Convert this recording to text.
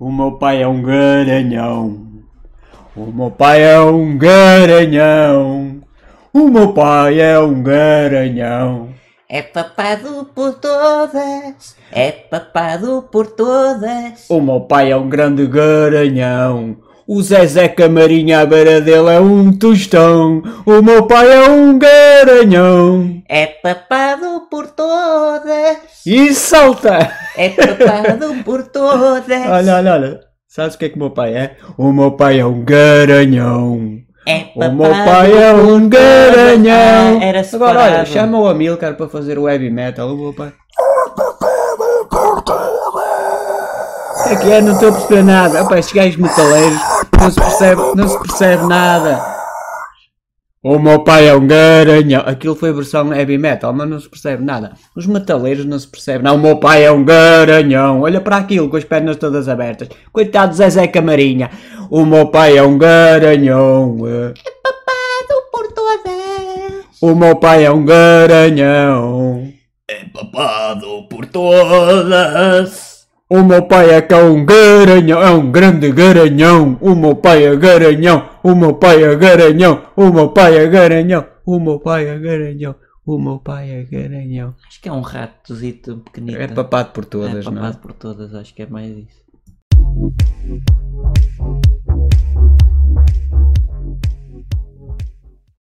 O meu pai é um garanhão. O meu pai é um garanhão. O meu pai é um garanhão. É papado por todas, é papado por todas. O meu pai é um grande garanhão. O Zezé Camarinha à beira dele é um tostão. O meu pai é um garanhão. É papado por todas, E salta! É papado por todas. Olha, olha, olha. Sabes o que é que o meu pai é? O meu pai é um garanhão. É O meu pai é um garanhão. Ah, era Agora, olha, chama o Amilcar para fazer o heavy metal. O meu pai. É que é, não estou a perceber nada. Opa, estes gajos metaleiros não se percebe, não se percebe nada. O meu pai é um garanhão. Aquilo foi a versão heavy metal, mas não se percebe nada. Os metaleiros não se percebe. Não, o meu pai é um garanhão. Olha para aquilo com as pernas todas abertas. Coitado de Zezé Camarinha. O meu pai é um garanhão. eh. Papado por todas. O meu pai é um garanhão. É papado por todas. O meu pai é que é um garanhão, é um grande garanhão. O meu pai é garanhão, o meu pai é garanhão, o meu pai é garanhão, o meu pai é garanhão, o meu pai é garanhão. Acho que é um ratozito pequenito. É papado por É todas, não é? papado por todas, acho que é mais isso.